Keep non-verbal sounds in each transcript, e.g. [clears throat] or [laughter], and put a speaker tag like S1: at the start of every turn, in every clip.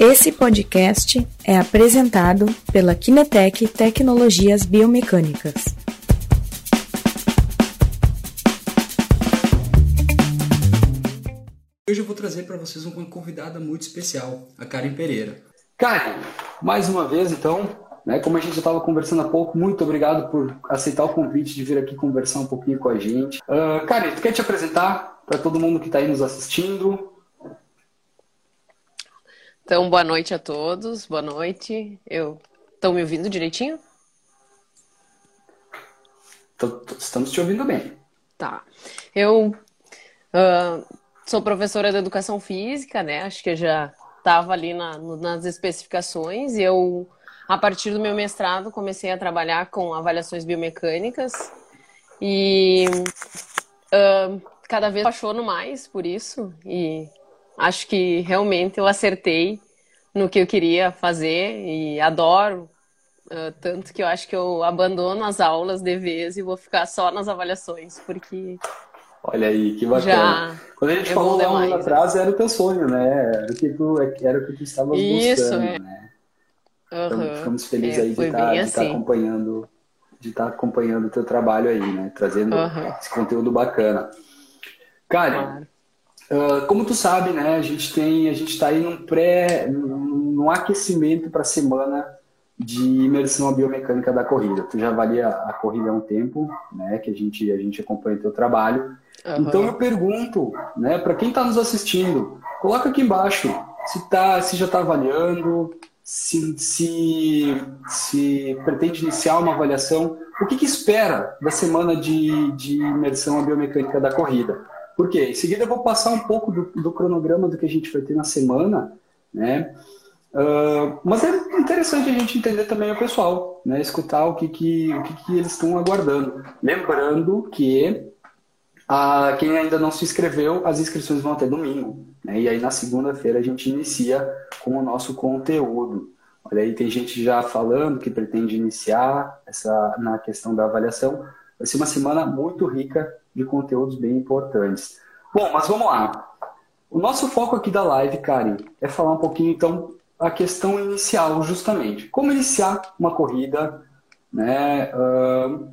S1: Esse podcast é apresentado pela Kinetec Tecnologias Biomecânicas.
S2: Hoje eu vou trazer para vocês uma convidada muito especial, a Karen Pereira.
S3: Karen, mais uma vez então, né, como a gente já estava conversando há pouco, muito obrigado por aceitar o convite de vir aqui conversar um pouquinho com a gente. Uh, Karen, tu quer te apresentar para todo mundo que está aí nos assistindo?
S4: Então, boa noite a todos, boa noite. Eu Estão me ouvindo direitinho?
S3: Estamos te ouvindo bem.
S4: Tá. Eu uh, sou professora de educação física, né? Acho que eu já estava ali na, nas especificações. E eu, a partir do meu mestrado, comecei a trabalhar com avaliações biomecânicas. E uh, cada vez apaixono mais por isso. E acho que realmente eu acertei no que eu queria fazer e adoro. Uh, tanto que eu acho que eu abandono as aulas de vez e vou ficar só nas avaliações, porque.
S3: Olha aí, que bacana. Já Quando a gente falou lá um ano atrás, era o teu sonho, né? Era o que tu, era o que tu estava buscando, é. né? Uhum. Então, ficamos felizes é, aí de estar, tá, assim. tá acompanhando de estar tá acompanhando o teu trabalho aí, né? Trazendo uhum. esse conteúdo bacana. Cara, claro. Uh, como tu sabe, né, a gente tem, a gente está aí num pré, num aquecimento para a semana de imersão à biomecânica da corrida. Tu já avalia a corrida há um tempo, né, que a gente, a gente acompanha o teu trabalho. Uhum. Então eu pergunto, né, para quem está nos assistindo, coloca aqui embaixo se tá, se já está avaliando, se, se, se pretende iniciar uma avaliação, o que, que espera da semana de, de imersão à biomecânica da corrida? Por quê? Em seguida eu vou passar um pouco do, do cronograma do que a gente vai ter na semana, né? Uh, mas é interessante a gente entender também o pessoal, né? Escutar o que, que, o que, que eles estão aguardando. Lembrando que uh, quem ainda não se inscreveu, as inscrições vão até domingo. Né? E aí na segunda-feira a gente inicia com o nosso conteúdo. Olha aí, tem gente já falando que pretende iniciar essa, na questão da avaliação. Vai ser uma semana muito rica de conteúdos bem importantes. Bom, mas vamos lá. O nosso foco aqui da live, Karen, é falar um pouquinho, então, a questão inicial, justamente. Como iniciar uma corrida, né? Uh,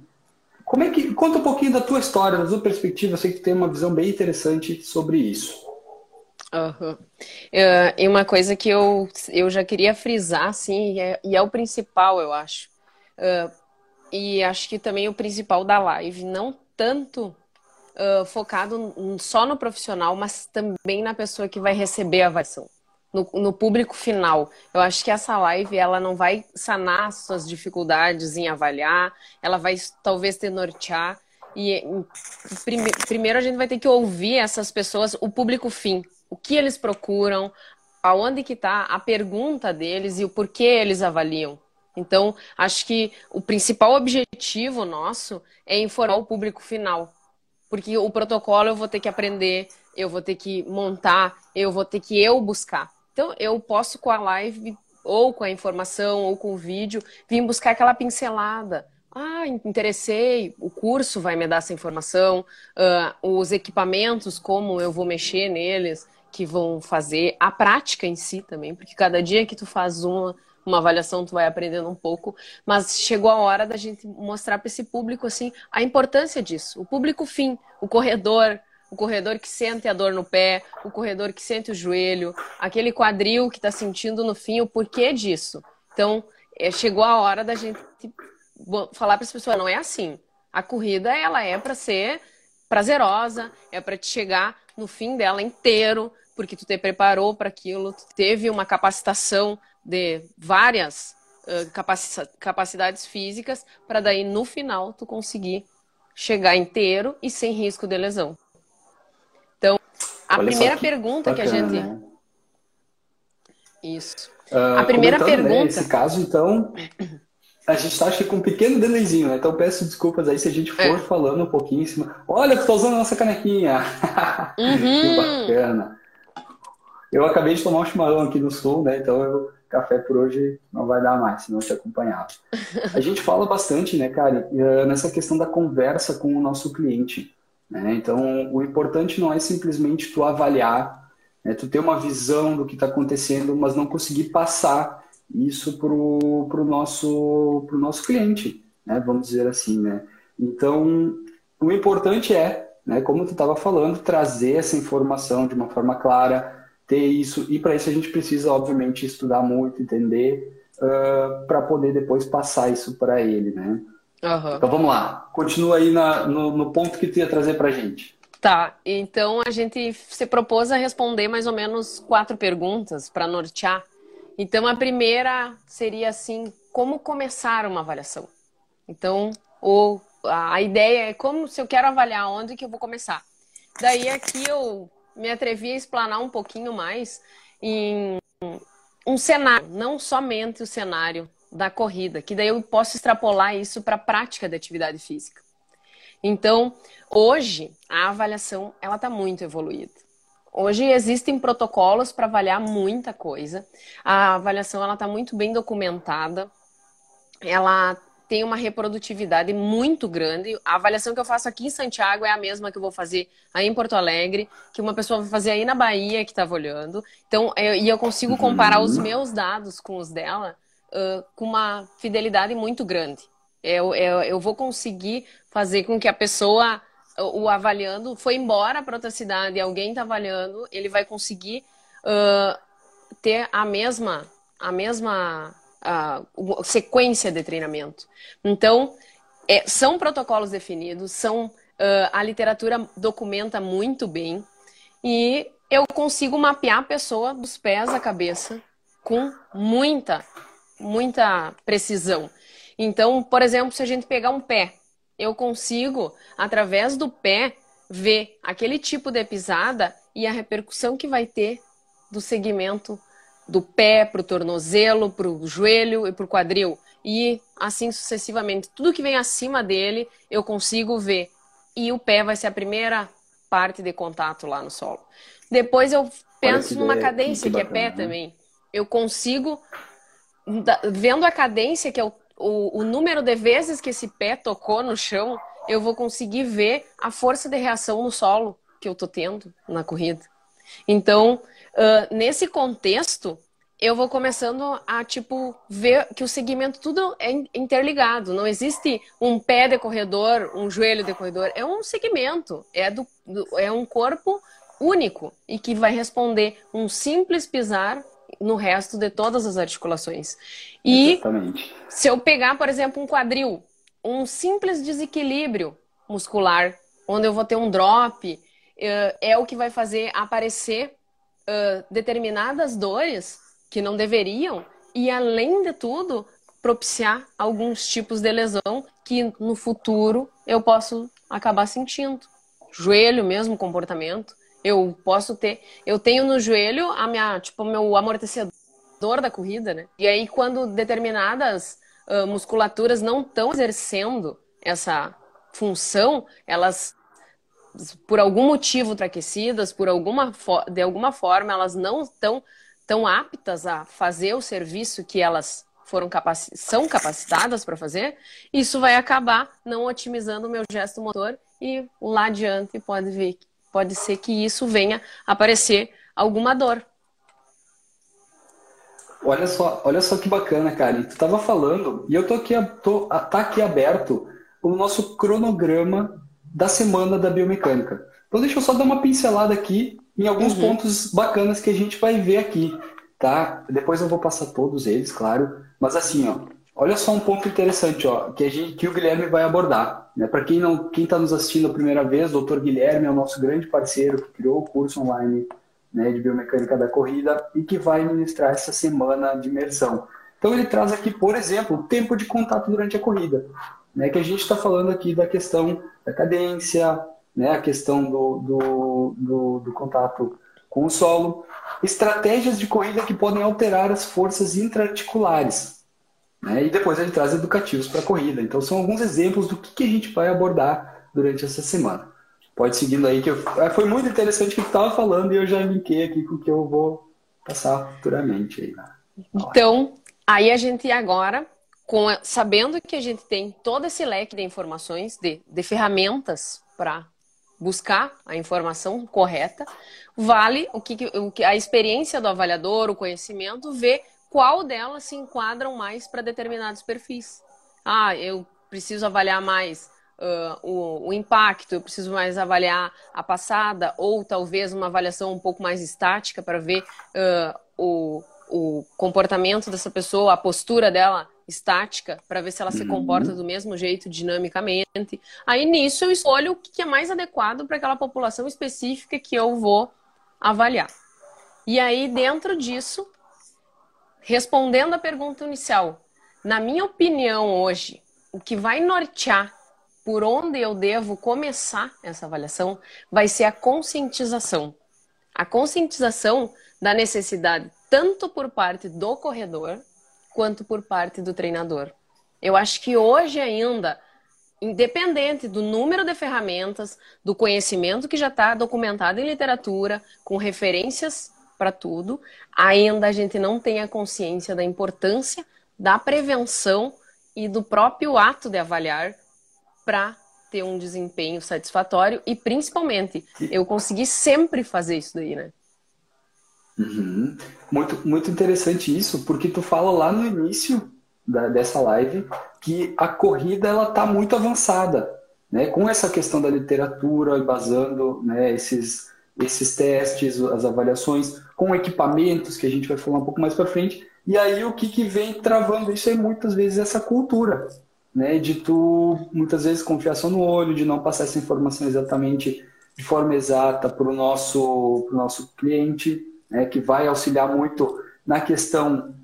S3: como é que conta um pouquinho da tua história, da tua perspectiva. Eu sei que tem uma visão bem interessante sobre isso.
S4: Uhum. Uh, e uma coisa que eu, eu já queria frisar, assim, e é, e é o principal, eu acho. Uh, e acho que também o principal da live, não tanto uh, focado só no profissional, mas também na pessoa que vai receber a avaliação. No, no, público final. Eu acho que essa live ela não vai sanar suas dificuldades em avaliar, ela vai talvez te nortear. E prime, primeiro a gente vai ter que ouvir essas pessoas, o público fim, o que eles procuram, aonde que está a pergunta deles e o porquê eles avaliam. Então, acho que o principal objetivo nosso é informar o público final. Porque o protocolo eu vou ter que aprender, eu vou ter que montar, eu vou ter que eu buscar. Então, eu posso com a live, ou com a informação, ou com o vídeo, vir buscar aquela pincelada. Ah, interessei, o curso vai me dar essa informação, uh, os equipamentos, como eu vou mexer neles, que vão fazer, a prática em si também, porque cada dia que tu faz uma, uma avaliação, tu vai aprendendo um pouco, mas chegou a hora da gente mostrar para esse público assim a importância disso. O público fim, o corredor, o corredor que sente a dor no pé, o corredor que sente o joelho, aquele quadril que está sentindo no fim o porquê disso. Então, é, chegou a hora da gente falar para as pessoas, não é assim. A corrida ela é para ser prazerosa, é para te chegar no fim dela inteiro, porque tu te preparou para aquilo, tu teve uma capacitação de várias uh, capacidades físicas para daí no final tu conseguir chegar inteiro e sem risco de lesão. Então, a Olha primeira pergunta bacana, que a gente né? Isso.
S3: Uh, a primeira né, pergunta. Né, nesse caso, então, a gente está com um pequeno delayzinho, né? Então peço desculpas aí se a gente for é. falando um pouquinho em cima. Olha, tu tá usando a nossa canequinha. [laughs] Uhum. que bacana. Eu acabei de tomar um chimarrão aqui no sul, né? Então eu café por hoje não vai dar mais, se não te acompanhar. A gente fala bastante, né, cara, eh, nessa questão da conversa com o nosso cliente. Né? Então, o importante não é simplesmente tu avaliar né? Tu ter uma visão do que está acontecendo, mas não conseguir passar isso para o nosso, pro nosso cliente, né? Vamos dizer assim, né? Então, o importante é, né, como tu estava falando, trazer essa informação de uma forma clara, ter isso, e para isso a gente precisa, obviamente, estudar muito, entender, uh, para poder depois passar isso para ele, né? Uhum. Então vamos lá, continua aí na, no, no ponto que tu ia trazer para a gente.
S4: Tá, então a gente se propôs a responder mais ou menos quatro perguntas para nortear. Então a primeira seria assim, como começar uma avaliação? Então, ou a ideia é como se eu quero avaliar onde que eu vou começar. Daí aqui eu me atrevi a explanar um pouquinho mais em um cenário, não somente o cenário da corrida, que daí eu posso extrapolar isso para a prática de atividade física. Então, hoje a avaliação ela está muito evoluída. Hoje existem protocolos para avaliar muita coisa. A avaliação ela está muito bem documentada. Ela tem uma reprodutividade muito grande. A avaliação que eu faço aqui em Santiago é a mesma que eu vou fazer aí em Porto Alegre, que uma pessoa vai fazer aí na Bahia que estava olhando. Então, eu, e eu consigo comparar os meus dados com os dela uh, com uma fidelidade muito grande. Eu, eu, eu vou conseguir fazer com que a pessoa, o avaliando, foi embora para outra cidade e alguém está avaliando, ele vai conseguir uh, ter a mesma, a mesma uh, sequência de treinamento. Então, é, são protocolos definidos, são uh, a literatura documenta muito bem e eu consigo mapear a pessoa dos pés à cabeça com muita, muita precisão. Então, por exemplo, se a gente pegar um pé, eu consigo, através do pé, ver aquele tipo de pisada e a repercussão que vai ter do segmento do pé para o tornozelo, para o joelho e para o quadril. E assim sucessivamente. Tudo que vem acima dele eu consigo ver. E o pé vai ser a primeira parte de contato lá no solo. Depois eu penso numa cadência que, que é pé né? também. Eu consigo, vendo a cadência, que é o, o, o número de vezes que esse pé tocou no chão, eu vou conseguir ver a força de reação no solo que eu tô tendo na corrida. Então, Uh, nesse contexto, eu vou começando a, tipo, ver que o segmento tudo é interligado. Não existe um pé de corredor, um joelho de corredor. É um segmento. É, do, do, é um corpo único e que vai responder um simples pisar no resto de todas as articulações. E Exatamente. se eu pegar, por exemplo, um quadril, um simples desequilíbrio muscular, onde eu vou ter um drop, eh, é o que vai fazer aparecer uh, determinadas dores que não deveriam e, além de tudo, propiciar alguns tipos de lesão que no futuro eu posso acabar sentindo. Joelho mesmo, comportamento. Eu posso ter, eu tenho no joelho a minha, tipo, meu amortecedor da corrida, né? E aí quando determinadas uh, musculaturas não estão exercendo essa função, elas por algum motivo enfraquecidas, por alguma de alguma forma elas não estão tão aptas a fazer o serviço que elas foram capaci são capacitadas para fazer, isso vai acabar não otimizando o meu gesto motor e lá adiante pode ver, pode ser que isso venha aparecer alguma dor.
S3: Olha só, olha só que bacana, cara. tu estava falando e eu tô aqui, tô, tá aqui aberto o nosso cronograma da semana da biomecânica. Então deixa eu só dar uma pincelada aqui em alguns uhum. pontos bacanas que a gente vai ver aqui, tá? Depois eu vou passar todos eles, claro, mas assim, ó, olha só um ponto interessante, ó, que a gente que o Guilherme vai abordar, né? Para quem não, quem está nos assistindo a primeira vez, o Dr. Guilherme é o nosso grande parceiro que criou o curso online, né, de biomecânica da corrida e que vai ministrar essa semana de imersão. Então ele traz aqui, por exemplo, o tempo de contato durante a corrida né, que a gente está falando aqui da questão da cadência, né, a questão do, do, do, do contato com o solo, estratégias de corrida que podem alterar as forças intraarticulares. Né, e depois ele traz educativos para a corrida. Então são alguns exemplos do que, que a gente vai abordar durante essa semana. Pode seguindo aí, que eu, é, foi muito interessante o que tu estava falando e eu já linkei aqui com o que eu vou passar futuramente. Aí, né?
S4: Então, aí a gente agora com, sabendo que a gente tem todo esse leque de informações, de, de ferramentas para buscar a informação correta, vale o que, o que a experiência do avaliador, o conhecimento, ver qual delas se enquadram mais para determinados perfis. Ah, eu preciso avaliar mais uh, o, o, impacto, eu preciso mais avaliar a passada, ou talvez uma avaliação um pouco mais estática para ver uh, o, o comportamento dessa pessoa, a postura dela estática, para ver se ela se uhum. comporta do mesmo jeito dinamicamente. Aí nisso eu escolho o que é mais adequado para aquela população específica que eu vou avaliar. E aí, dentro disso, respondendo à pergunta inicial, na minha opinião hoje, o que vai nortear por onde eu devo começar essa avaliação vai ser a conscientização. A conscientização da necessidade tanto por parte do corredor quanto por parte do treinador. Eu acho que hoje ainda, independente do número de ferramentas, do conhecimento que já está documentado em literatura, com referências para tudo, ainda a gente não tem a consciência da importância da prevenção e do próprio ato de avaliar para ter um desempenho satisfatório e principalmente eu consegui sempre fazer isso daí, né?
S3: Uhum. Muito, muito interessante isso, porque tu fala lá no início da, dessa live que a corrida ela tá muito avançada, né? Com essa questão da literatura, embasando né, esses, esses testes, as avaliações, com equipamentos que a gente vai falar um pouco mais para frente. E aí o que, que vem travando isso é muitas vezes essa cultura, né? De tu muitas vezes confiar só no olho, de não passar essa informação exatamente de forma exata para o nosso, nosso cliente, né? Que vai auxiliar muito na questão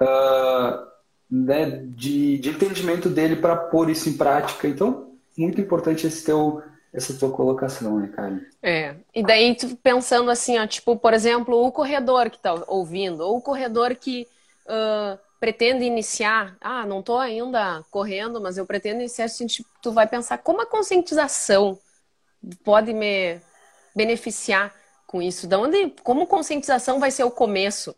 S3: uh, né? de, de entendimento dele para pôr isso em prática. Então, muito importante esse teu essa tua colocação, né, Karen?
S4: É. E daí, pensando assim, ó, tipo, por exemplo, o corredor que está ouvindo, ou o corredor que uh, pretende iniciar, ah, não estou ainda correndo, mas eu pretendo iniciar, assim, tu vai pensar como a conscientização pode me beneficiar com isso, da onde, como conscientização vai ser o começo.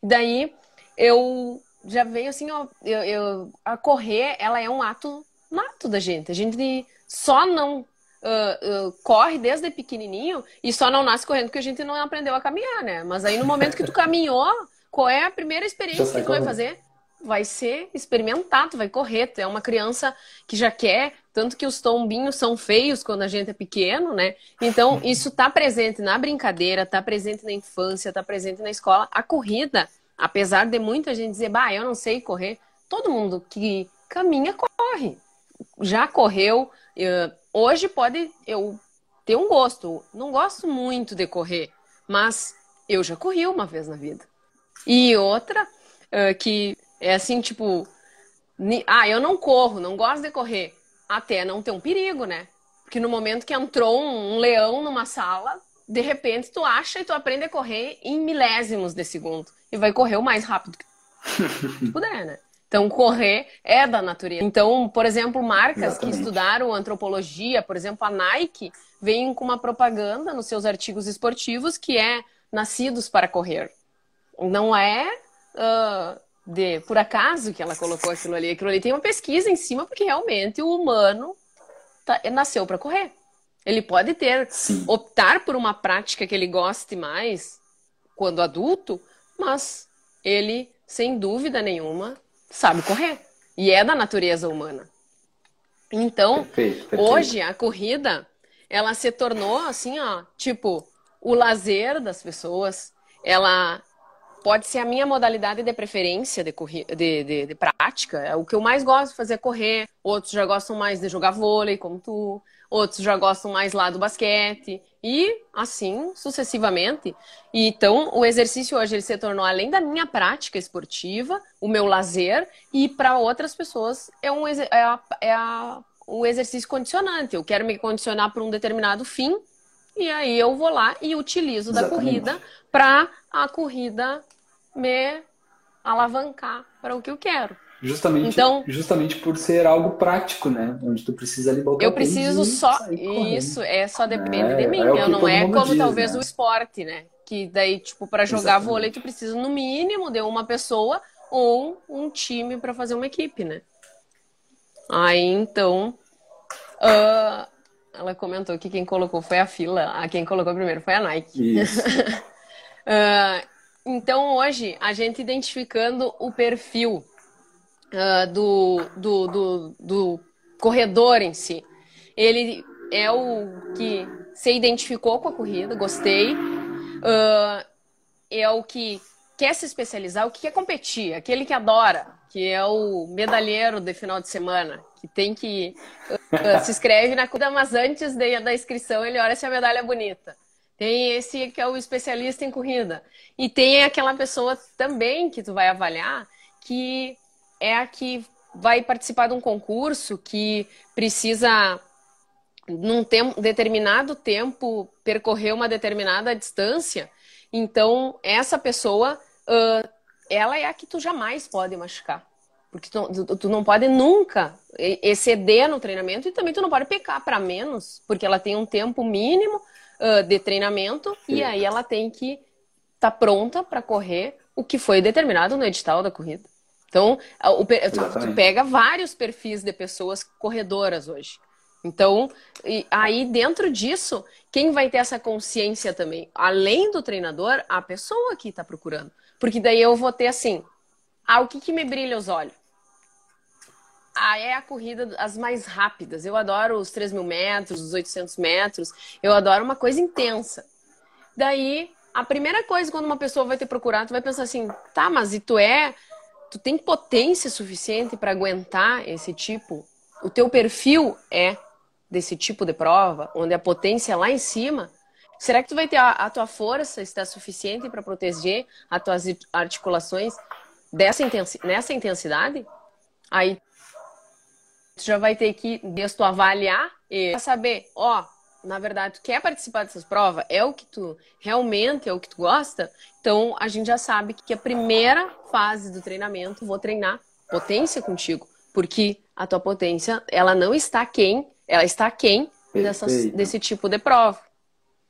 S4: E daí eu já veio assim, ó, eu, eu, a correr, ela é um ato nato da gente. A gente só não uh, uh, corre desde pequenininho e só não nasce correndo porque a gente não aprendeu a caminhar, né? Mas aí no momento que tu caminhou, qual é a primeira experiência que tu vai fazer? Vai ser experimentar, tu vai correr. Tu é uma criança que já quer, tanto que os tombinhos são feios quando a gente é pequeno, né? Então, [laughs] isso tá presente na brincadeira, tá presente na infância, tá presente na escola. A corrida, apesar de muita gente dizer, bah, eu não sei correr, todo mundo que caminha corre. Já correu, hoje pode eu ter um gosto. Não gosto muito de correr, mas eu já corri uma vez na vida. E outra, uh, que é assim, tipo, ah, eu não corro, não gosto de correr. Até não ter um perigo, né? Porque no momento que entrou um, leão numa sala, de repente tu acha e tu aprende a correr em milésimos de segundo. E vai correr o mais rápido que [laughs] puder, né? Então, correr é da natureza. Então, por exemplo, marcas Exatamente. que estudaram antropologia, por exemplo, a Nike, vem com uma propaganda nos seus artigos esportivos que é nascidos para correr. Não é uh, de por acaso que ela colocou aquilo ali. Aquilo ali tem uma pesquisa em cima, porque realmente o humano tá, nasceu para correr. Ele pode ter, Sim. optar por uma prática que ele goste mais quando adulto, mas ele, sem dúvida nenhuma, sabe correr. E é da natureza humana. Então, perfeito, perfeito. hoje a corrida, ela se tornou assim, ó, tipo, o lazer das pessoas. Ela pode ser a minha modalidade de preferência de, de, de, de, prática. É o que eu mais gosto de fazer é correr. Outros já gostam mais de jogar vôlei, como tu. Outros já gostam mais lá do basquete. E assim sucessivamente. E, então, o exercício hoje ele se tornou, além da minha prática esportiva, o meu lazer, e para outras pessoas é, um, é, a, é a, um exercício condicionante. Eu quero me condicionar para um determinado fim, e aí eu vou lá e utilizo Exatamente. da corrida para a corrida me alavancar para o que eu quero.
S3: Justamente, então, justamente por ser algo prático, né? Onde tu precisa ali
S4: Eu preciso só. Isso, é só depende é, de mim. É eu não é como diz, talvez né? o esporte, né? Que daí, tipo, para jogar Exatamente. vôlei, tu precisa no mínimo de uma pessoa ou um time para fazer uma equipe, né? Aí então. Uh, ela comentou que quem colocou foi a fila, a quem colocou primeiro foi a Nike. Isso. uh, [laughs] então, hoje, a gente identificando o perfil uh, do, do, do, do corredor em si. Ele é o que se identificou com a corrida, gostei. Uh, é o que quer se especializar, o que quer competir, aquele que adora, que é o medalheiro de final de semana, que tem que uh, se inscreve na corrida, mas antes de, da inscrição ele olha se a medalha é bonita. Tem esse que é o especialista em corrida. E tem aquela pessoa também que tu vai avaliar que é a que vai participar de um concurso que precisa num tempo, determinado tempo percorrer uma determinada distância. Então, essa pessoa, uh, ela é a que tu jamais pode machucar. Porque tu, tu, não pode nunca exceder no treinamento e também tu não pode pecar para menos, porque ela tem um tempo mínimo uh, de treinamento Sim. e aí ela tem que estar tá pronta para correr o que foi determinado no edital da corrida. Então, o, tu, tu, pega vários perfis de pessoas corredoras hoje. Então, aí dentro disso, quem vai ter essa consciência também? Além do treinador, a pessoa que está procurando. Porque daí eu vou ter assim, ah, o que, que me brilha os olhos? Ah, é a corrida as mais rápidas. Eu adoro os 3 mil metros, os 800 metros. Eu adoro uma coisa intensa. Daí, a primeira coisa quando uma pessoa vai te procurar, tu vai pensar assim, tá, mas e tu é... Tu tem potência suficiente para aguentar esse tipo? O teu perfil é desse tipo de prova, onde a potência é lá em cima, será que tu vai ter a, a tua força está suficiente para proteger as tuas articulações dessa intensi nessa intensidade? Aí tu já vai ter que desde tu avaliar e saber, ó, na verdade, tu quer participar dessas provas? É o que tu realmente é o que tu gosta? Então a gente já sabe que a primeira fase do treinamento vou treinar potência contigo, porque a tua potência ela não está quem ela está quem dessas, desse tipo de prova.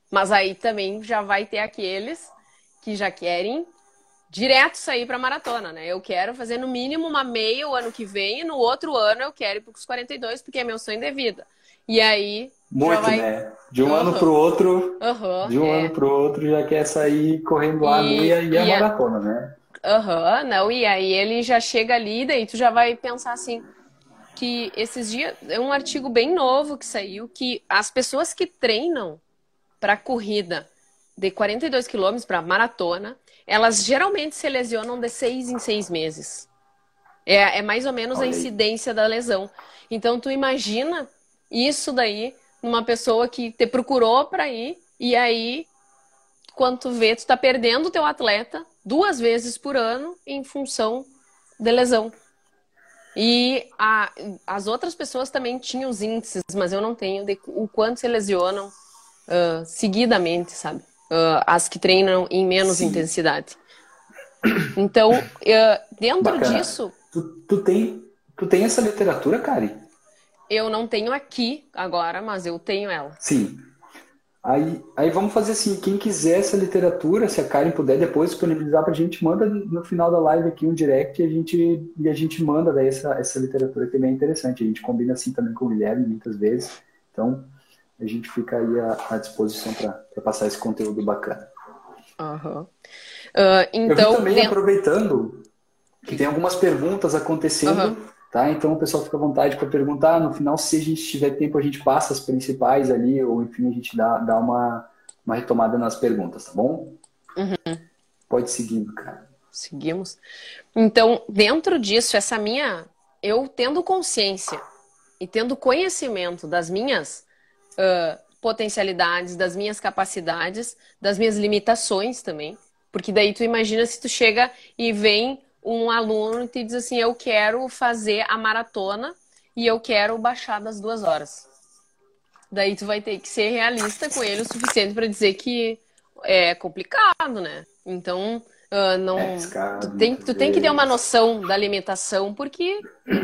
S4: Mas aí também já vai ter aqueles que já querem direto sair para maratona, né? Eu quero fazer no mínimo uma meia o ano que vem e no outro ano eu quero ir para os 42 porque é meu sonho de vida. E aí
S3: muito, vai... né? De um uhum. ano para o outro,
S4: uhum,
S3: de um é. ano para o outro já quer sair correndo a meia e, e a maratona, né?
S4: Aham, uhum, não, e aí ele já chega ali, daí tu já vai pensar assim, que esses dias é um artigo bem novo que saiu que as pessoas que treinam para corrida de 42 quilômetros para maratona, elas geralmente se lesionam de seis em seis meses. É, é mais ou menos a incidência da lesão. Então tu imagina isso daí numa pessoa que te procurou para ir e aí quando tu vê, tu tá perdendo o teu atleta duas vezes por ano em função de lesão. E a, as outras pessoas também tinham os índices, mas eu não tenho de o quanto se lesionam uh, seguidamente, sabe? Uh, as que treinam em menos Sim. intensidade. Então, uh, dentro Bacana. disso.
S3: Tu, tu, tem, tu tem essa literatura, Kari?
S4: Eu não tenho aqui agora, mas eu tenho ela.
S3: Sim. Aí, aí vamos fazer assim, quem quiser essa literatura, se a Karen puder depois disponibilizar para a gente, manda no final da live aqui um direct e a gente, e a gente manda daí essa, essa literatura que é bem interessante. A gente combina assim também com o Guilherme muitas vezes. Então, a gente fica aí à, à disposição para passar esse conteúdo bacana.
S4: Uhum. Uh,
S3: então, Eu também, tem... aproveitando, que tem algumas perguntas acontecendo uhum. Tá? Então o pessoal fica à vontade para perguntar. No final, se a gente tiver tempo, a gente passa as principais ali, ou enfim, a gente dá, dá uma, uma retomada nas perguntas, tá bom?
S4: Uhum.
S3: Pode seguir, cara.
S4: Seguimos. Então, dentro disso, essa minha. Eu tendo consciência e tendo conhecimento das minhas uh, potencialidades, das minhas capacidades, das minhas limitações também. Porque daí tu imagina se tu chega e vem um aluno te diz assim: eu quero fazer a maratona e eu quero baixar das duas horas. Daí tu vai ter que ser realista com ele o suficiente para dizer que é complicado, né? Então, uh, não. É tu, tem, tu tem que ter uma noção da alimentação, porque,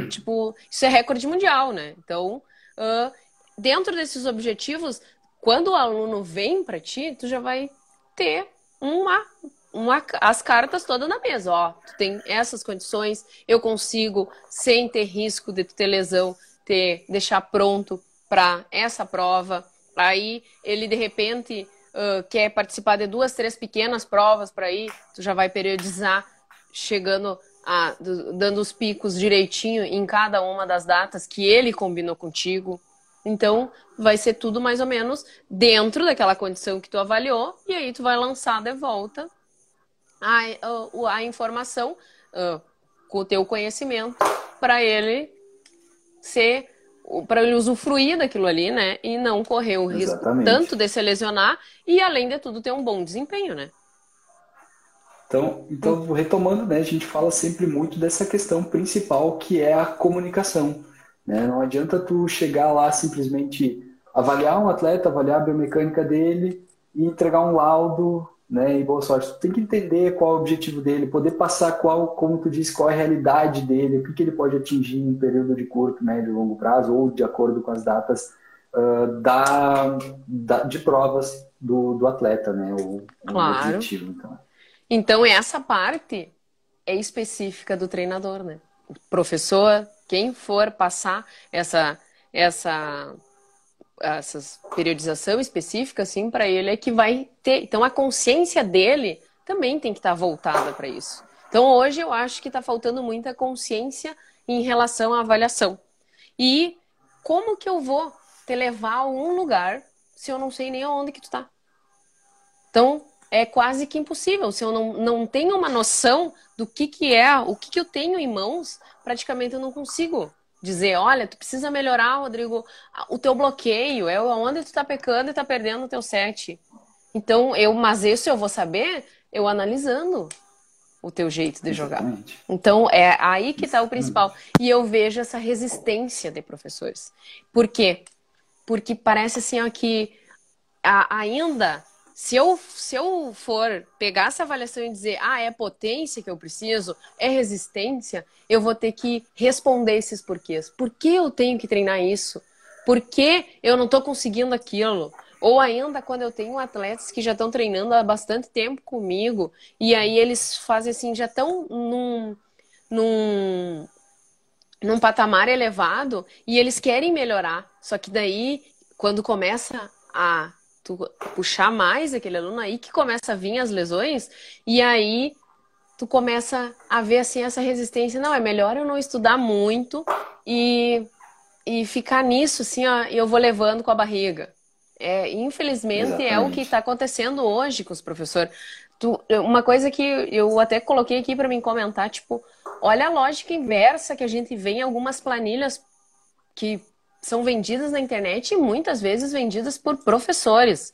S4: tipo, isso é recorde mundial, né? Então, uh, dentro desses objetivos, quando o aluno vem para ti, tu já vai ter uma uma, as cartas todas na mesa. Ó, tu tem essas condições, eu consigo, sem ter risco de tu ter lesão, ter, deixar pronto para essa prova. Aí ele de repente uh, quer participar de duas, três pequenas provas para ir, tu já vai periodizar, chegando a, dando os picos direitinho em cada uma das datas que ele combinou contigo. Então, vai ser tudo mais ou menos dentro daquela condição que tu avaliou, e aí tu vai lançar de volta a, a, a informação uh, com o teu conhecimento para ele ser para ele usufruir daquilo ali, né? E não correr o risco Exatamente. tanto de se lesionar e, além de tudo, ter um bom desempenho, né?
S3: Então, então, retomando, né, a gente fala sempre muito dessa questão principal que é a comunicação. Né? Não adianta tu chegar lá simplesmente avaliar um atleta, avaliar a biomecânica dele e entregar um laudo né, e boa sorte. Tu tem que entender qual é o objetivo dele, poder passar qual, como tu disse, qual é a realidade dele, o que, que ele pode atingir em um período de curto, médio e longo prazo, ou de acordo com as datas uh, da, da, de provas do, do atleta, né? O,
S4: claro. Objetivo, então. então, essa parte é específica do treinador, né? O professor, quem for passar essa, essa essa periodização específica assim para ele é que vai ter. Então a consciência dele também tem que estar tá voltada para isso. Então hoje eu acho que está faltando muita consciência em relação à avaliação. E como que eu vou te levar a um lugar se eu não sei nem aonde que tu tá? Então é quase que impossível. Se eu não, não tenho uma noção do que, que é, o que, que eu tenho em mãos, praticamente eu não consigo dizer, olha, tu precisa melhorar, Rodrigo, o teu bloqueio, é onde tu tá pecando e tá perdendo o teu set. Então, eu, mas isso eu vou saber eu analisando o teu jeito de jogar. Exatamente. Então, é aí que está o principal. E eu vejo essa resistência de professores. Por quê? Porque parece assim ó, que ainda se eu, se eu for pegar essa avaliação e dizer, ah, é potência que eu preciso, é resistência, eu vou ter que responder esses porquês. Por que eu tenho que treinar isso? Por que eu não estou conseguindo aquilo? Ou ainda quando eu tenho atletas que já estão treinando há bastante tempo comigo, e aí eles fazem assim, já estão num, num, num patamar elevado e eles querem melhorar. Só que daí, quando começa a tu puxar mais aquele aluno aí que começa a vir as lesões e aí tu começa a ver assim essa resistência, não, é melhor eu não estudar muito e e ficar nisso assim, ó, e eu vou levando com a barriga. É, infelizmente Exatamente. é o que está acontecendo hoje com os professores. Tu, uma coisa que eu até coloquei aqui para mim comentar, tipo, olha a lógica inversa que a gente vê em algumas planilhas que são vendidas na internet e muitas vezes vendidas por professores.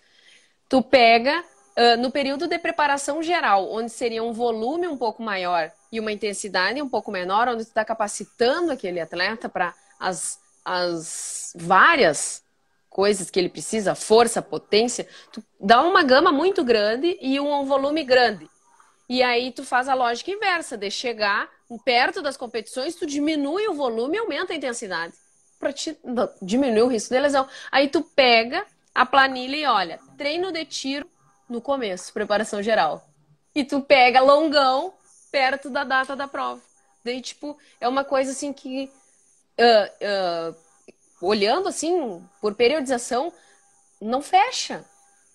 S4: Tu pega uh, no período de preparação geral, onde seria um volume um pouco maior e uma intensidade um pouco menor, onde tu está capacitando aquele atleta para as, as várias coisas que ele precisa, força, potência, tu dá uma gama muito grande e um volume grande. E aí tu faz a lógica inversa, de chegar perto das competições, tu diminui o volume e aumenta a intensidade para te diminuir o risco de lesão. Aí tu pega a planilha e olha, treino de tiro no começo, preparação geral. E tu pega longão perto da data da prova. Daí, tipo, é uma coisa assim que, uh, uh, olhando assim, por periodização, não fecha.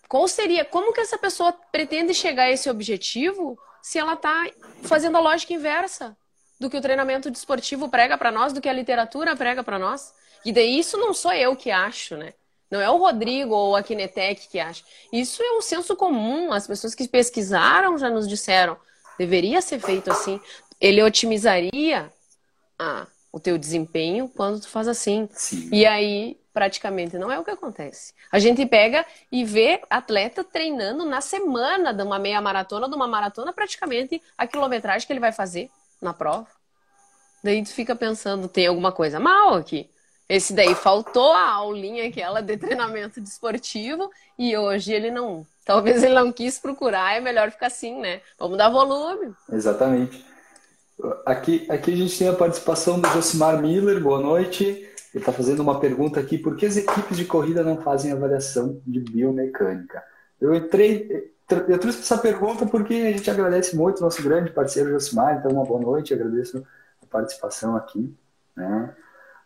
S4: Qual seria, como que essa pessoa pretende chegar a esse objetivo se ela está fazendo a lógica inversa? Do que o treinamento desportivo prega para nós, do que a literatura prega para nós. E daí isso não sou eu que acho, né? Não é o Rodrigo ou a Kinetec que acha. Isso é um senso comum. As pessoas que pesquisaram já nos disseram. Deveria ser feito assim. Ele otimizaria ah, o teu desempenho quando tu faz assim. Sim. E aí, praticamente, não é o que acontece. A gente pega e vê atleta treinando na semana de uma meia maratona, de uma maratona, praticamente a quilometragem que ele vai fazer na prova. Daí tu fica pensando, tem alguma coisa mal aqui. Esse daí faltou a aulinha aquela de treinamento desportivo e hoje ele não. Talvez ele não quis procurar, é melhor ficar assim, né? Vamos dar volume.
S3: Exatamente. Aqui, aqui a gente tem a participação do Josimar Miller, boa noite. Ele está fazendo uma pergunta aqui: por que as equipes de corrida não fazem avaliação de biomecânica? Eu entrei, eu trouxe essa pergunta porque a gente agradece muito o nosso grande parceiro Josimar, então uma boa noite, agradeço a participação aqui. Né?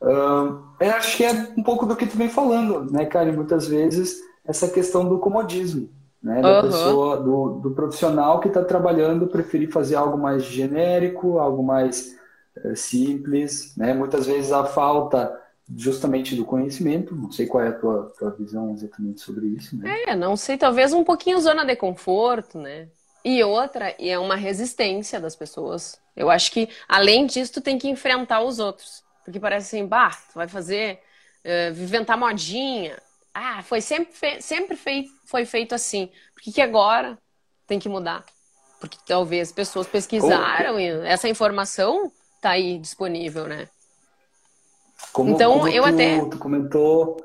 S3: Uh, eu acho que é um pouco do que tu vem falando, né, Karen? Muitas vezes essa questão do comodismo, né? Da uhum. pessoa, do, do profissional que está trabalhando preferir fazer algo mais genérico, algo mais uh, simples, né? Muitas vezes a falta justamente do conhecimento, não sei qual é a tua, tua visão exatamente sobre isso, né?
S4: É, não sei, talvez um pouquinho zona de conforto, né? E outra, e é uma resistência das pessoas. Eu acho que, além disso, tu tem que enfrentar os outros. Porque parece assim, bah, tu vai fazer, uh, inventar modinha. Ah, foi sempre, fe sempre fei foi feito assim. Por que, que agora tem que mudar? Porque talvez pessoas pesquisaram e essa informação tá aí disponível, né?
S3: Como, então, como eu tu, até. Tu comentou,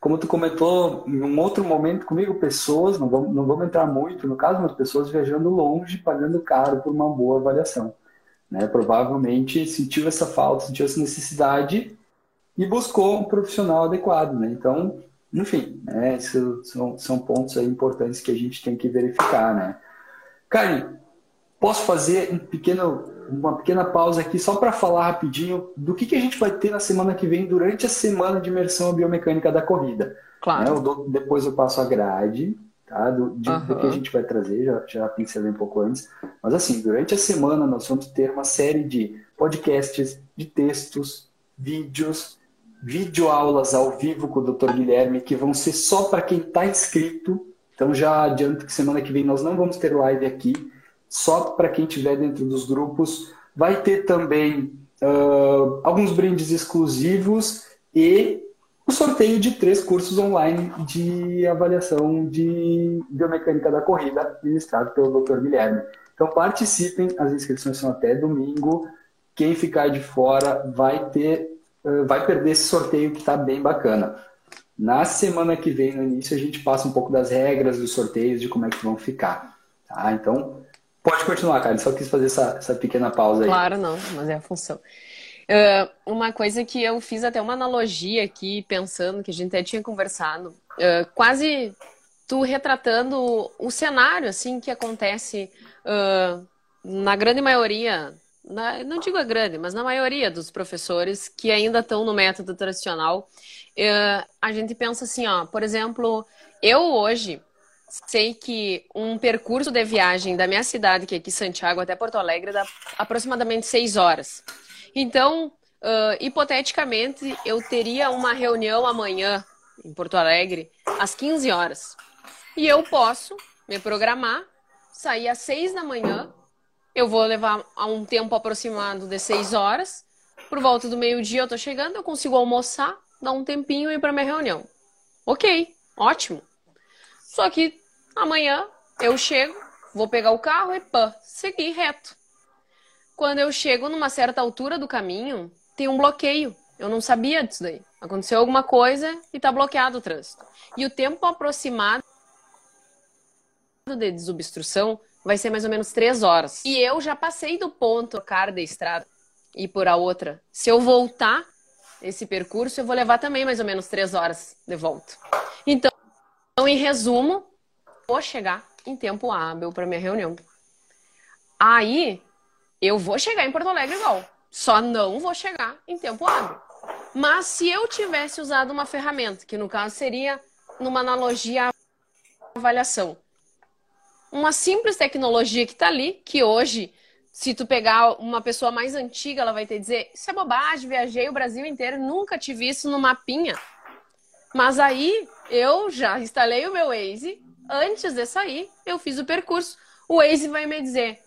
S3: como tu comentou em um outro momento comigo, pessoas, não vamos, não vamos entrar muito no caso, mas pessoas viajando longe, pagando caro por uma boa avaliação. Né? Provavelmente sentiu essa falta, sentiu essa necessidade e buscou um profissional adequado. Né? Então, enfim, né? Esses são, são pontos importantes que a gente tem que verificar. Né? Karen, posso fazer um pequeno, uma pequena pausa aqui só para falar rapidinho do que, que a gente vai ter na semana que vem durante a semana de imersão biomecânica da corrida. Claro. Né? Eu dou, depois eu passo a grade tá? Do, de, uhum. do, que a gente vai trazer, já, já pincelei um pouco antes. Mas assim, durante a semana nós vamos ter uma série de podcasts, de textos, vídeos, videoaulas ao vivo com o Dr. Guilherme, que vão ser só para quem está inscrito. Então já adianto que semana que vem nós não vamos ter live aqui, só para quem estiver dentro dos grupos. Vai ter também uh, alguns brindes exclusivos e o sorteio de três cursos online de avaliação de biomecânica da corrida, ministrado pelo Dr. Guilherme. Então participem, as inscrições são até domingo. Quem ficar de fora vai ter, vai perder esse sorteio que está bem bacana. Na semana que vem, no início, a gente passa um pouco das regras dos sorteios, de como é que vão ficar. Tá? Então, pode continuar, cara. Só quis fazer essa, essa pequena pausa aí.
S4: Claro, não, mas é a função. Uh, uma coisa que eu fiz até uma analogia aqui, pensando, que a gente até tinha conversado, uh, quase tu retratando o cenário, assim, que acontece uh, na grande maioria, na, não digo a grande, mas na maioria dos professores que ainda estão no método tradicional. a gente pensa assim, ó, por exemplo, eu hoje sei que um percurso de viagem da minha cidade, que é aqui Santiago, até Porto Alegre, dá aproximadamente seis horas. Então, uh, hipoteticamente, eu teria uma reunião amanhã em Porto Alegre às 15 horas. E eu posso me programar, sair às 6 da manhã. Eu vou levar a um tempo aproximado de 6 horas. Por volta do meio-dia eu tô chegando, eu consigo almoçar, dar um tempinho e ir para minha reunião. Ok, ótimo. Só que amanhã eu chego, vou pegar o carro e pã, seguir reto. Quando eu chego numa certa altura do caminho, tem um bloqueio. Eu não sabia disso daí. Aconteceu alguma coisa e está bloqueado o trânsito. E o tempo aproximado de desobstrução vai ser mais ou menos três horas. E eu já passei do ponto cara da estrada e por a outra. Se eu voltar esse percurso, eu vou levar também mais ou menos três horas de volta. Então, em resumo, vou chegar em tempo hábil para minha reunião. Aí, eu vou chegar em Porto Alegre igual. Só não vou chegar em tempo hábil. Mas se eu tivesse usado uma ferramenta, que no caso seria numa analogia avaliação, uma simples tecnologia que está ali, que hoje, se tu pegar uma pessoa mais antiga, ela vai te dizer: Isso é bobagem, viajei o Brasil inteiro, nunca tive isso no mapinha. Mas aí eu já instalei o meu Waze, antes de sair, eu fiz o percurso. O Waze vai me dizer: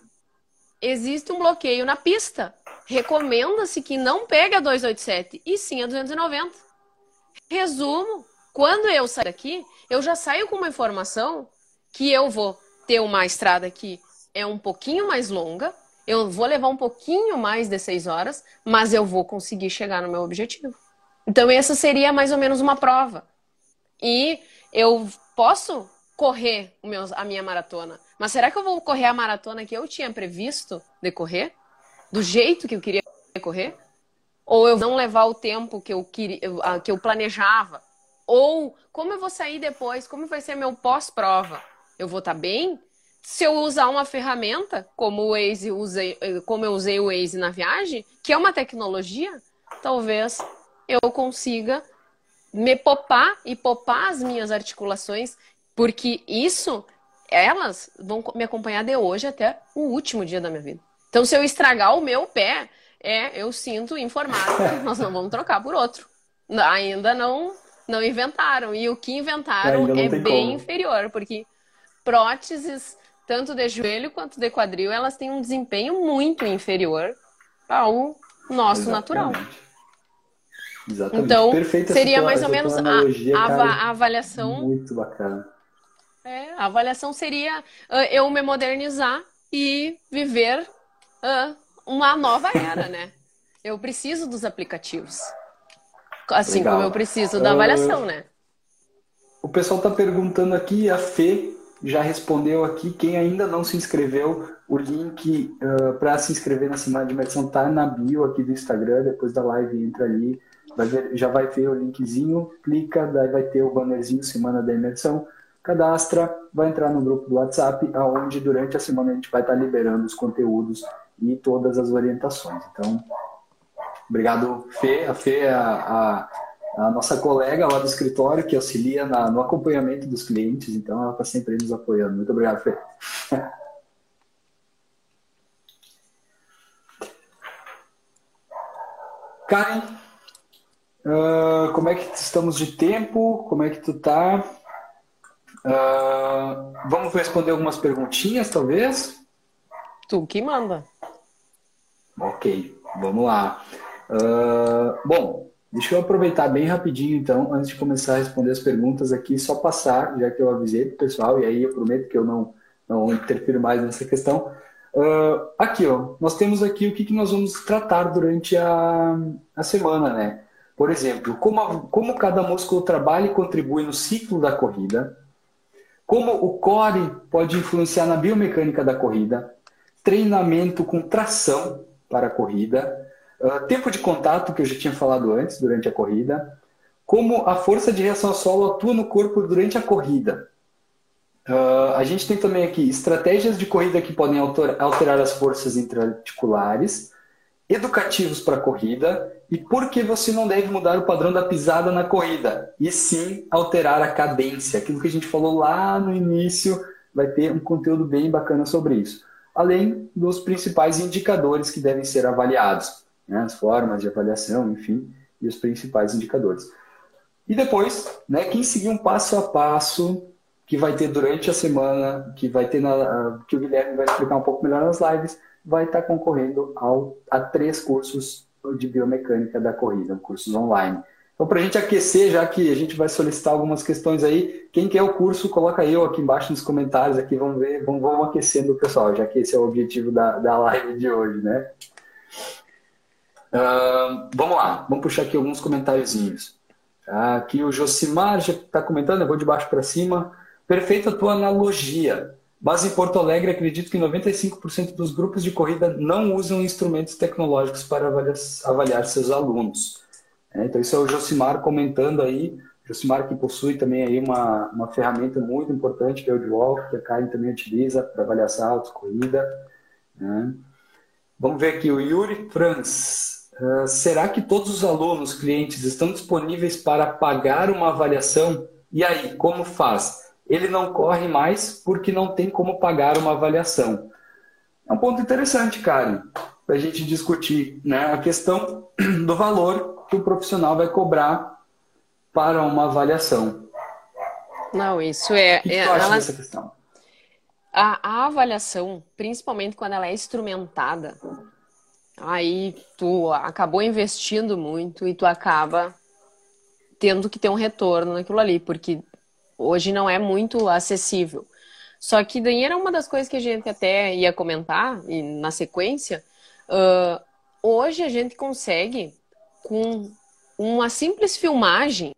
S4: existe um bloqueio na pista. Recomenda-se que não pegue a 287 e sim a 290. Resumo, quando eu sair daqui, eu já saio com uma informação que eu vou ter uma estrada que é um pouquinho mais longa, eu vou levar um pouquinho mais de seis horas, mas eu vou conseguir chegar no meu objetivo. Então, essa seria mais ou menos uma prova. E eu posso correr a minha maratona. Mas será que eu vou correr a maratona que eu tinha previsto de correr? Do jeito que eu queria correr? Ou eu não levar o tempo que eu, queria, que eu planejava? Ou como eu vou sair depois? Como vai ser meu pós-prova? Eu vou estar tá bem? Se eu usar uma ferramenta, como o Waze usei, como eu usei o Waze na viagem, que é uma tecnologia, talvez eu consiga me popar e popar as minhas articulações, porque isso, elas vão me acompanhar de hoje até o último dia da minha vida. Então, se eu estragar o meu pé, é, eu sinto informado que [laughs] nós não vamos trocar por outro. Ainda não, não inventaram. E o que inventaram é bem como. inferior, porque próteses, tanto de joelho quanto de quadril, elas têm um desempenho muito inferior ao nosso Exatamente. natural. Exatamente. Então, Perfeita seria mais ou menos a, a, a, avaliação.
S3: Muito bacana.
S4: É, a avaliação seria uh, eu me modernizar e viver uh, uma nova era, né? Eu preciso dos aplicativos. Assim Legal. como eu preciso da avaliação, uh, né?
S3: O pessoal está perguntando aqui, a Fê já respondeu aqui. Quem ainda não se inscreveu, o link uh, para se inscrever na semana de imersão está na bio aqui do Instagram. Depois da live, entra ali, vai ver, já vai ter o linkzinho, clica, daí vai ter o bannerzinho Semana da Imersão. Cadastra, vai entrar no grupo do WhatsApp, aonde durante a semana a gente vai estar liberando os conteúdos e todas as orientações. Então, obrigado, Fê. A Fê é a, a, a nossa colega lá do escritório que auxilia na, no acompanhamento dos clientes, então ela está sempre nos apoiando. Muito obrigado, Fê. [laughs] Karen, uh, como é que estamos de tempo? Como é que tu tá? Uh, vamos responder algumas perguntinhas, talvez?
S4: Tu que manda.
S3: Ok, vamos lá. Uh, bom, deixa eu aproveitar bem rapidinho, então, antes de começar a responder as perguntas aqui, só passar, já que eu avisei para o pessoal, e aí eu prometo que eu não, não interfiro mais nessa questão. Uh, aqui, ó, nós temos aqui o que, que nós vamos tratar durante a, a semana, né? Por exemplo, como, a, como cada músculo trabalha e contribui no ciclo da corrida, como o core pode influenciar na biomecânica da corrida, treinamento com tração, para a corrida, uh, tempo de contato, que eu já tinha falado antes, durante a corrida, como a força de reação ao solo atua no corpo durante a corrida. Uh, a gente tem também aqui estratégias de corrida que podem alterar as forças intraarticulares, educativos para a corrida e por que você não deve mudar o padrão da pisada na corrida, e sim alterar a cadência. Aquilo que a gente falou lá no início, vai ter um conteúdo bem bacana sobre isso além dos principais indicadores que devem ser avaliados, né, as formas de avaliação, enfim, e os principais indicadores. E depois, né, quem seguir um passo a passo que vai ter durante a semana, que vai ter na, que o Guilherme vai explicar um pouco melhor nas lives, vai estar concorrendo ao, a três cursos de biomecânica da corrida, cursos online. Então, para a gente aquecer, já que a gente vai solicitar algumas questões aí, quem quer o curso, coloca eu aqui embaixo nos comentários, aqui vamos ver, vamos, vamos aquecendo o pessoal, já que esse é o objetivo da, da live de hoje, né? Uh, vamos lá, vamos puxar aqui alguns comentáriozinhos. Aqui o Josimar já está comentando, eu vou de baixo para cima. Perfeita a tua analogia. Mas em Porto Alegre, acredito que 95% dos grupos de corrida não usam instrumentos tecnológicos para avaliar, avaliar seus alunos. É, então, isso é o Josimar comentando aí. Josimar que possui também aí uma, uma ferramenta muito importante, que é o Dwalk, que a Karen também utiliza para avaliar saltos, corrida. Né? Vamos ver aqui o Yuri Franz. Uh, será que todos os alunos, clientes, estão disponíveis para pagar uma avaliação? E aí, como faz? Ele não corre mais porque não tem como pagar uma avaliação. É um ponto interessante, Karen, para a gente discutir né? a questão [clears throat] do valor que o profissional vai cobrar para uma avaliação.
S4: Não, isso é.
S3: O que, é, tu acha ela... dessa questão?
S4: A, a, avaliação, principalmente quando ela é instrumentada, aí tu acabou investindo muito e tu acaba tendo que ter um retorno naquilo ali, porque hoje não é muito acessível. Só que daí era uma das coisas que a gente até ia comentar, e na sequência, uh, hoje a gente consegue com uma simples filmagem,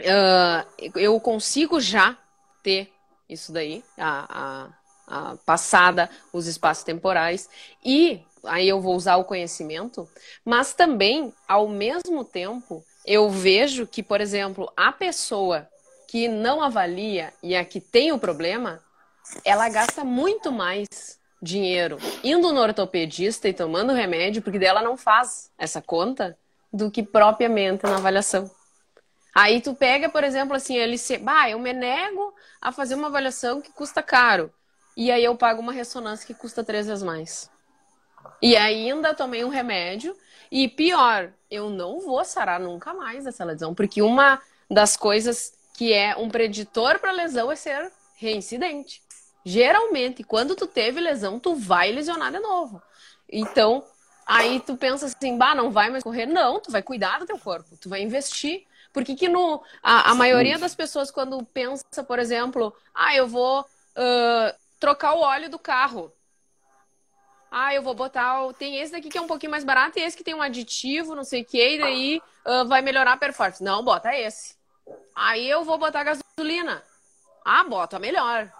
S4: uh, eu consigo já ter isso daí, a, a, a passada, os espaços temporais, e aí eu vou usar o conhecimento, mas também, ao mesmo tempo, eu vejo que, por exemplo, a pessoa que não avalia e a que tem o problema, ela gasta muito mais dinheiro indo no ortopedista e tomando remédio, porque dela não faz essa conta, do que propriamente na avaliação. Aí tu pega, por exemplo, assim, ele se, bah, eu me nego a fazer uma avaliação que custa caro. E aí eu pago uma ressonância que custa três vezes mais. E ainda tomei um remédio. E pior, eu não vou sarar nunca mais dessa lesão, porque uma das coisas que é um preditor para lesão é ser reincidente. Geralmente, quando tu teve lesão, tu vai lesionar de novo. Então, aí tu pensa assim, bah, não vai mais correr. Não, tu vai cuidar do teu corpo, tu vai investir. Porque que no, a, a maioria das pessoas, quando pensa, por exemplo, ah, eu vou uh, trocar o óleo do carro. Ah, eu vou botar. Tem esse daqui que é um pouquinho mais barato e esse que tem um aditivo, não sei o que, e daí uh, vai melhorar a performance. Não, bota esse. Aí eu vou botar gasolina. Ah, bota melhor.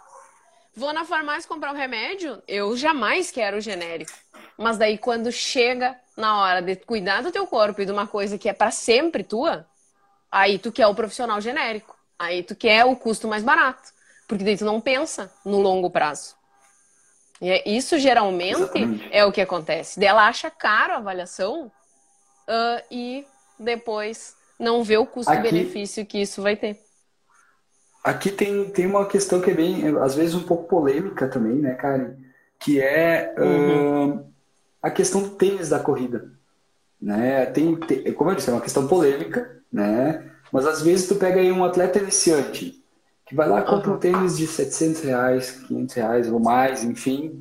S4: Vou na farmácia comprar um remédio, eu jamais quero o genérico. Mas daí quando chega na hora de cuidar do teu corpo e de uma coisa que é para sempre tua, Aí tu quer o profissional genérico. Aí tu quer o custo mais barato. Porque daí tu não pensa no longo prazo. E é, isso geralmente Exatamente. é o que acontece. Ela acha caro a avaliação uh, e depois não vê o custo-benefício que isso vai ter.
S3: Aqui tem, tem uma questão que é bem, às vezes, um pouco polêmica também, né, Karen? Que é uhum. uh, a questão do tênis da corrida. Né? Tem, tem, como eu disse, é uma questão polêmica, né? Mas às vezes tu pega aí um atleta iniciante que vai lá e compra uhum. um tênis de 700 reais, 500 reais ou mais, enfim.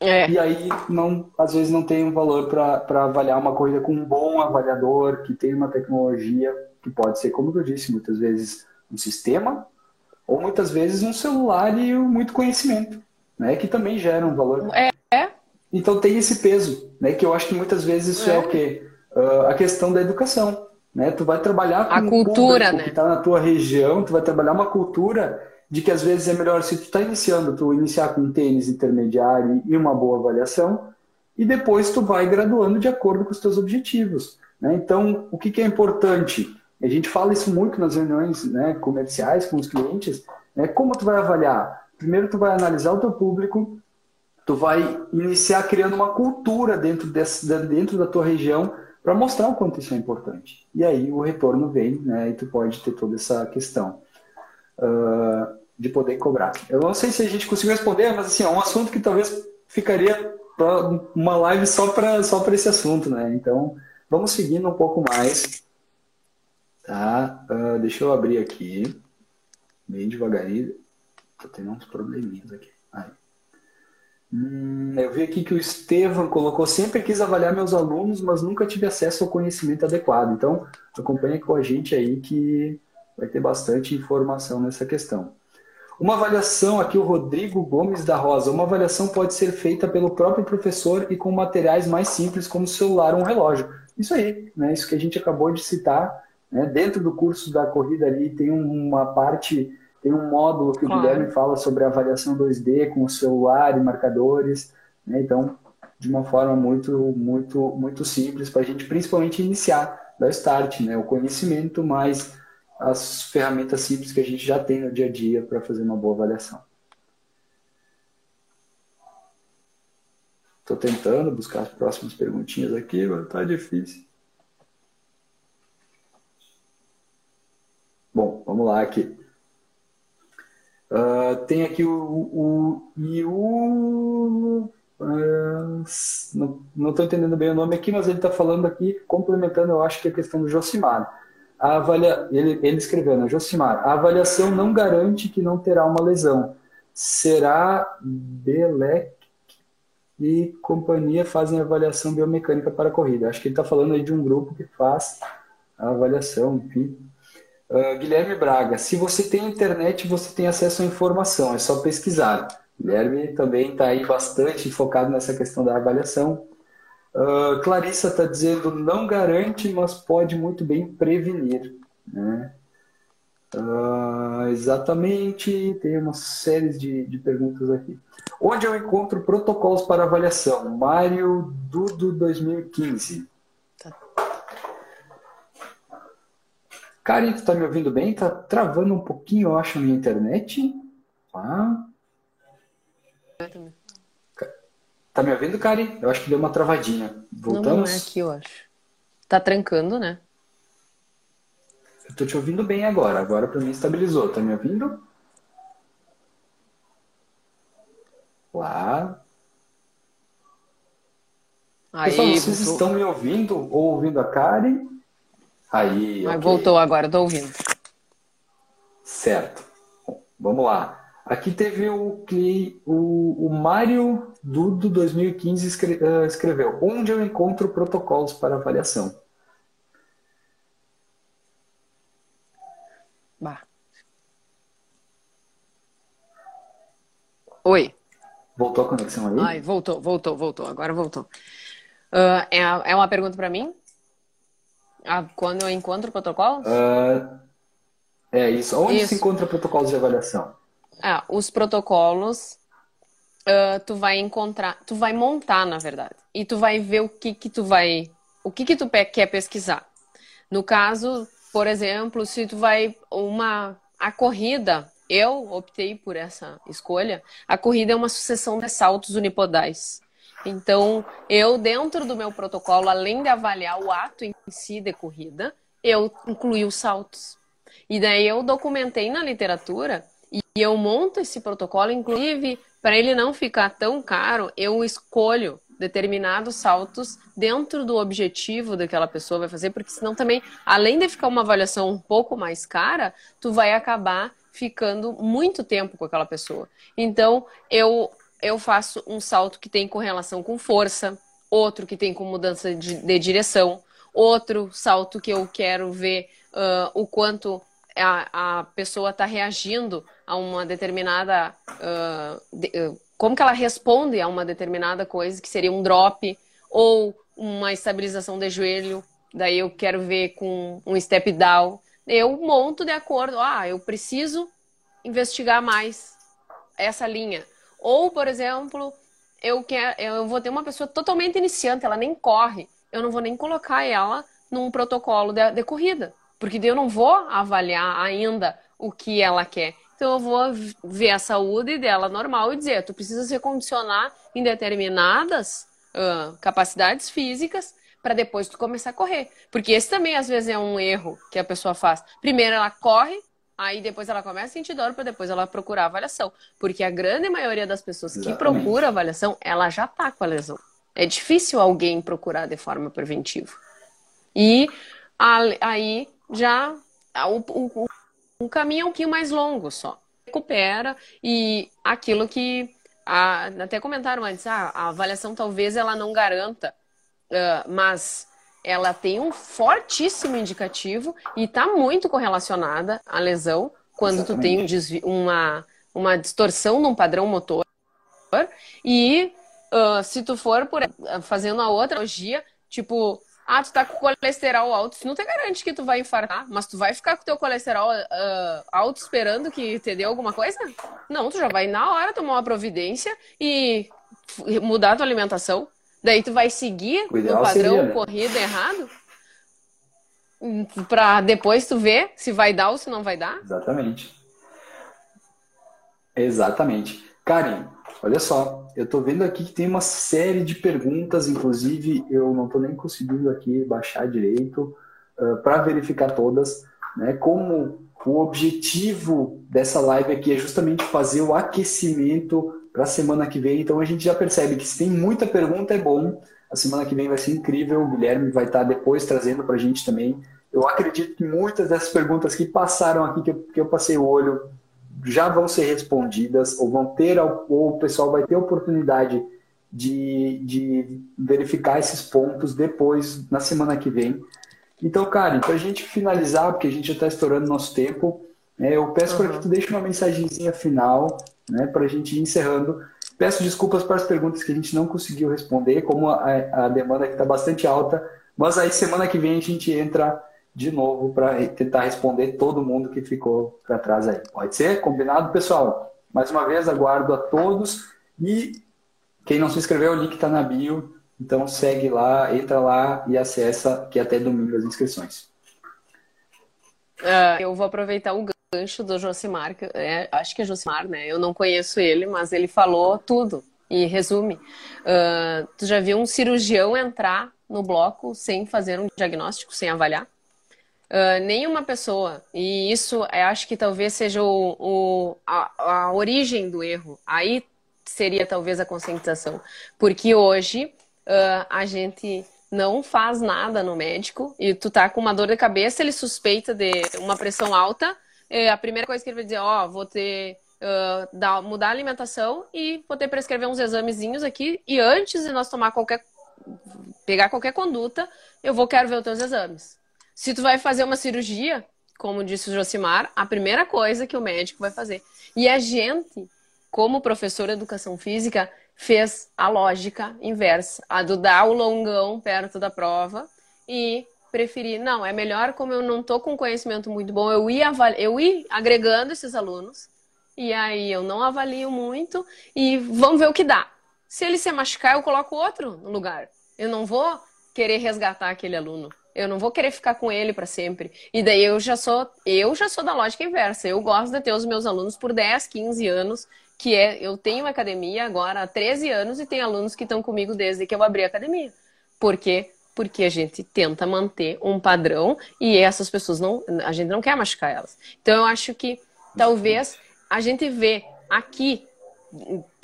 S3: É. E aí não, às vezes não tem um valor para avaliar uma corrida com um bom avaliador que tem uma tecnologia que pode ser, como eu disse, muitas vezes um sistema ou muitas vezes um celular e muito conhecimento, né? Que também gera um valor.
S4: É.
S3: Então tem esse peso, né? Que eu acho que muitas vezes isso é, é o quê? Uh, a questão da educação. Né? Tu vai trabalhar com
S4: a cultura, né?
S3: que está na tua região, tu vai trabalhar uma cultura de que às vezes é melhor se tu está iniciando, tu iniciar com um tênis intermediário e uma boa avaliação, e depois tu vai graduando de acordo com os teus objetivos. Né? Então, o que, que é importante? A gente fala isso muito nas reuniões né, comerciais com os clientes. Né? Como tu vai avaliar? Primeiro, tu vai analisar o teu público, tu vai iniciar criando uma cultura dentro, desse, dentro da tua região para mostrar o quanto isso é importante. E aí o retorno vem, né? E tu pode ter toda essa questão uh, de poder cobrar. Eu não sei se a gente conseguiu responder, mas assim, é um assunto que talvez ficaria uma live só para só esse assunto, né? Então, vamos seguindo um pouco mais. Tá? Uh, deixa eu abrir aqui. Bem devagarinho. Tô tendo uns probleminhas aqui. Aí. Hum, eu vi aqui que o Estevam colocou: sempre quis avaliar meus alunos, mas nunca tive acesso ao conhecimento adequado. Então, acompanhe com a gente aí que vai ter bastante informação nessa questão. Uma avaliação, aqui o Rodrigo Gomes da Rosa, uma avaliação pode ser feita pelo próprio professor e com materiais mais simples, como celular ou um relógio. Isso aí, né? isso que a gente acabou de citar. Né? Dentro do curso da corrida ali tem uma parte tem um módulo que claro. o Guilherme fala sobre avaliação 2D com o celular e marcadores. Né? Então, de uma forma muito, muito, muito simples para a gente, principalmente, iniciar, dar start, né? o conhecimento, mais as ferramentas simples que a gente já tem no dia a dia para fazer uma boa avaliação. Estou tentando buscar as próximas perguntinhas aqui, mas está difícil. Bom, vamos lá aqui. Uh, tem aqui o, o, Uh, não estou entendendo bem o nome aqui, mas ele está falando aqui, complementando, eu acho que a questão do Josimar. A avalia, ele, ele escreveu, né? Josimar, a avaliação não garante que não terá uma lesão. Será Belec e companhia fazem avaliação biomecânica para a corrida. Acho que ele está falando aí de um grupo que faz a avaliação, enfim. Uh, Guilherme Braga, se você tem internet, você tem acesso à informação, é só pesquisar. Guilherme também está aí bastante focado nessa questão da avaliação. Uh, Clarissa está dizendo, não garante, mas pode muito bem prevenir. Né? Uh, exatamente, tem uma série de, de perguntas aqui. Onde eu encontro protocolos para avaliação? Mário Dudo 2015. Karen, tu tá me ouvindo bem? Tá travando um pouquinho, eu acho, a minha internet. Ah. Tá me ouvindo, Karen? Eu acho que deu uma travadinha. Voltamos? Não,
S4: é aqui, eu acho. Tá trancando, né?
S3: Eu tô te ouvindo bem agora. Agora para mim estabilizou. Tá me ouvindo? Lá. Aí, Pessoal, vocês voltou. estão me ouvindo ou ouvindo a Karen? Aí,
S4: Mas okay. voltou agora, tô ouvindo.
S3: Certo. Bom, vamos lá. Aqui teve o que o, o Mário Dudo 2015 escre, uh, escreveu: Onde eu encontro protocolos para avaliação?
S4: Bah. Oi.
S3: Voltou a conexão aí?
S4: Ai, voltou, voltou, voltou. Agora voltou. Uh, é, é uma pergunta para mim? Ah, quando eu encontro protocolos? Uh,
S3: é isso. Onde isso. se encontra protocolos de avaliação?
S4: Ah, os protocolos uh, tu vai encontrar, tu vai montar, na verdade, e tu vai ver o que que tu vai, o que que tu quer pesquisar. No caso, por exemplo, se tu vai uma a corrida, eu optei por essa escolha. A corrida é uma sucessão de saltos unipodais. Então, eu dentro do meu protocolo, além de avaliar o ato em si de corrida, eu incluí os saltos. E daí eu documentei na literatura e eu monto esse protocolo, inclusive, para ele não ficar tão caro, eu escolho determinados saltos dentro do objetivo daquela pessoa vai fazer, porque senão também, além de ficar uma avaliação um pouco mais cara, tu vai acabar ficando muito tempo com aquela pessoa. Então, eu eu faço um salto que tem correlação com força, outro que tem com mudança de, de direção, outro salto que eu quero ver uh, o quanto a, a pessoa está reagindo a uma determinada. Uh, de, uh, como que ela responde a uma determinada coisa, que seria um drop ou uma estabilização de joelho. Daí eu quero ver com um step down. Eu monto de acordo. Ah, eu preciso investigar mais essa linha. Ou, por exemplo, eu quero, eu vou ter uma pessoa totalmente iniciante, ela nem corre. Eu não vou nem colocar ela num protocolo de, de corrida, porque eu não vou avaliar ainda o que ela quer. Então eu vou ver a saúde dela normal e dizer, tu precisa se condicionar em determinadas uh, capacidades físicas para depois tu começar a correr. Porque esse também às vezes é um erro que a pessoa faz. Primeiro ela corre, aí depois ela começa a sentir dor para depois ela procurar avaliação. Porque a grande maioria das pessoas que procura avaliação, ela já tá com a lesão. É difícil alguém procurar de forma preventiva. E aí já o, o, um caminho um pouquinho mais longo só. Recupera e aquilo que a, até comentaram antes, ah, a avaliação talvez ela não garanta, uh, mas ela tem um fortíssimo indicativo e está muito correlacionada à lesão quando Exatamente. tu tem um uma, uma distorção num padrão motor. E uh, se tu for por, fazendo a outra analogia, tipo, ah, tu tá com colesterol alto, isso não te garante que tu vai infartar, mas tu vai ficar com teu colesterol uh, alto esperando que te dê alguma coisa? Não, tu já vai na hora tomar uma providência e mudar a tua alimentação. Daí tu vai seguir o, padrão seria, né? corrida errado para depois tu ver se vai dar ou se não vai dar?
S3: Exatamente. Exatamente. Karen, Olha só, eu estou vendo aqui que tem uma série de perguntas, inclusive eu não estou nem conseguindo aqui baixar direito uh, para verificar todas, né? Como o objetivo dessa live aqui é justamente fazer o aquecimento para a semana que vem. Então a gente já percebe que se tem muita pergunta é bom. A semana que vem vai ser incrível. O Guilherme vai estar depois trazendo para a gente também. Eu acredito que muitas dessas perguntas que passaram aqui, que eu, que eu passei o olho, já vão ser respondidas ou vão ter ou o pessoal vai ter oportunidade de, de verificar esses pontos depois na semana que vem. Então, Karen, para a gente finalizar, porque a gente já está estourando nosso tempo, né, eu peço uhum. para que tu deixe uma mensagenzinha final, né, para a gente ir encerrando. Peço desculpas para as perguntas que a gente não conseguiu responder, como a, a demanda está bastante alta, mas aí semana que vem a gente entra de novo para tentar responder todo mundo que ficou para trás aí. Pode ser? Combinado, pessoal? Mais uma vez, aguardo a todos e quem não se inscreveu, o link está na bio, então segue lá, entra lá e acessa que até domingo as inscrições.
S4: Uh, eu vou aproveitar o gancho do Josimar, que é, acho que é Josimar, né? Eu não conheço ele, mas ele falou tudo e resume. Uh, tu já viu um cirurgião entrar no bloco sem fazer um diagnóstico, sem avaliar. Uh, nenhuma pessoa, e isso eu acho que talvez seja o, o a, a, origem do erro. Aí seria talvez a conscientização. Porque hoje uh, a gente não faz nada no médico e tu tá com uma dor de cabeça, ele suspeita de uma pressão alta, é a primeira coisa que ele vai dizer, ó, oh, vou ter uh, dar, mudar a alimentação e vou ter prescrever uns examezinhos aqui e antes de nós tomar qualquer pegar qualquer conduta, eu vou quero ver os teus exames. Se tu vai fazer uma cirurgia, como disse o Josimar, a primeira coisa que o médico vai fazer. E a gente, como professor de educação física, fez a lógica inversa, a do dar o longão perto da prova e preferir, não, é melhor como eu não tô com conhecimento muito bom, eu ir, eu ir agregando esses alunos e aí eu não avalio muito e vamos ver o que dá. Se ele se machucar, eu coloco outro no lugar. Eu não vou querer resgatar aquele aluno. Eu não vou querer ficar com ele para sempre. E daí eu já sou, eu já sou da lógica inversa. Eu gosto de ter os meus alunos por 10, 15 anos, que é, eu tenho academia agora há 13 anos e tem alunos que estão comigo desde que eu abri a academia. Por quê? Porque a gente tenta manter um padrão e essas pessoas não, a gente não quer machucar elas. Então eu acho que talvez a gente vê aqui,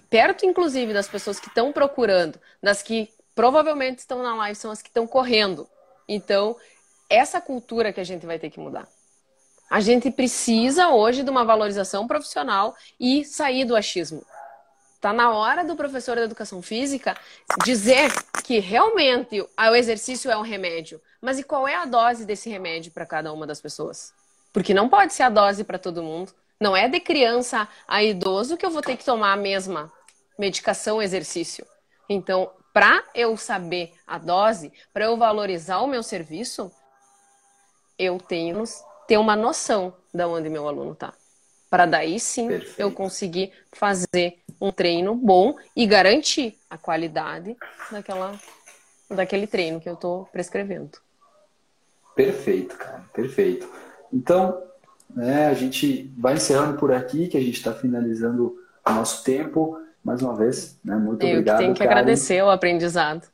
S4: perto inclusive das pessoas que estão procurando, das que provavelmente estão na live, são as que estão correndo. Então, essa cultura que a gente vai ter que mudar. A gente precisa hoje de uma valorização profissional e sair do achismo. Está na hora do professor de educação física dizer que realmente o exercício é um remédio. Mas e qual é a dose desse remédio para cada uma das pessoas? Porque não pode ser a dose para todo mundo. Não é de criança a idoso que eu vou ter que tomar a mesma medicação, exercício. Então, para eu saber a dose, para eu valorizar o meu serviço, eu tenho ter uma noção de onde meu aluno está. Para daí sim Perfeito. eu conseguir fazer um treino bom e garantir a qualidade daquela, daquele treino que eu estou prescrevendo.
S3: Perfeito, cara, perfeito. Então, né, a gente vai encerrando por aqui, que a gente está finalizando o nosso tempo. Mais uma vez, né, muito
S4: eu
S3: obrigado.
S4: Eu tenho que Karen. agradecer o aprendizado.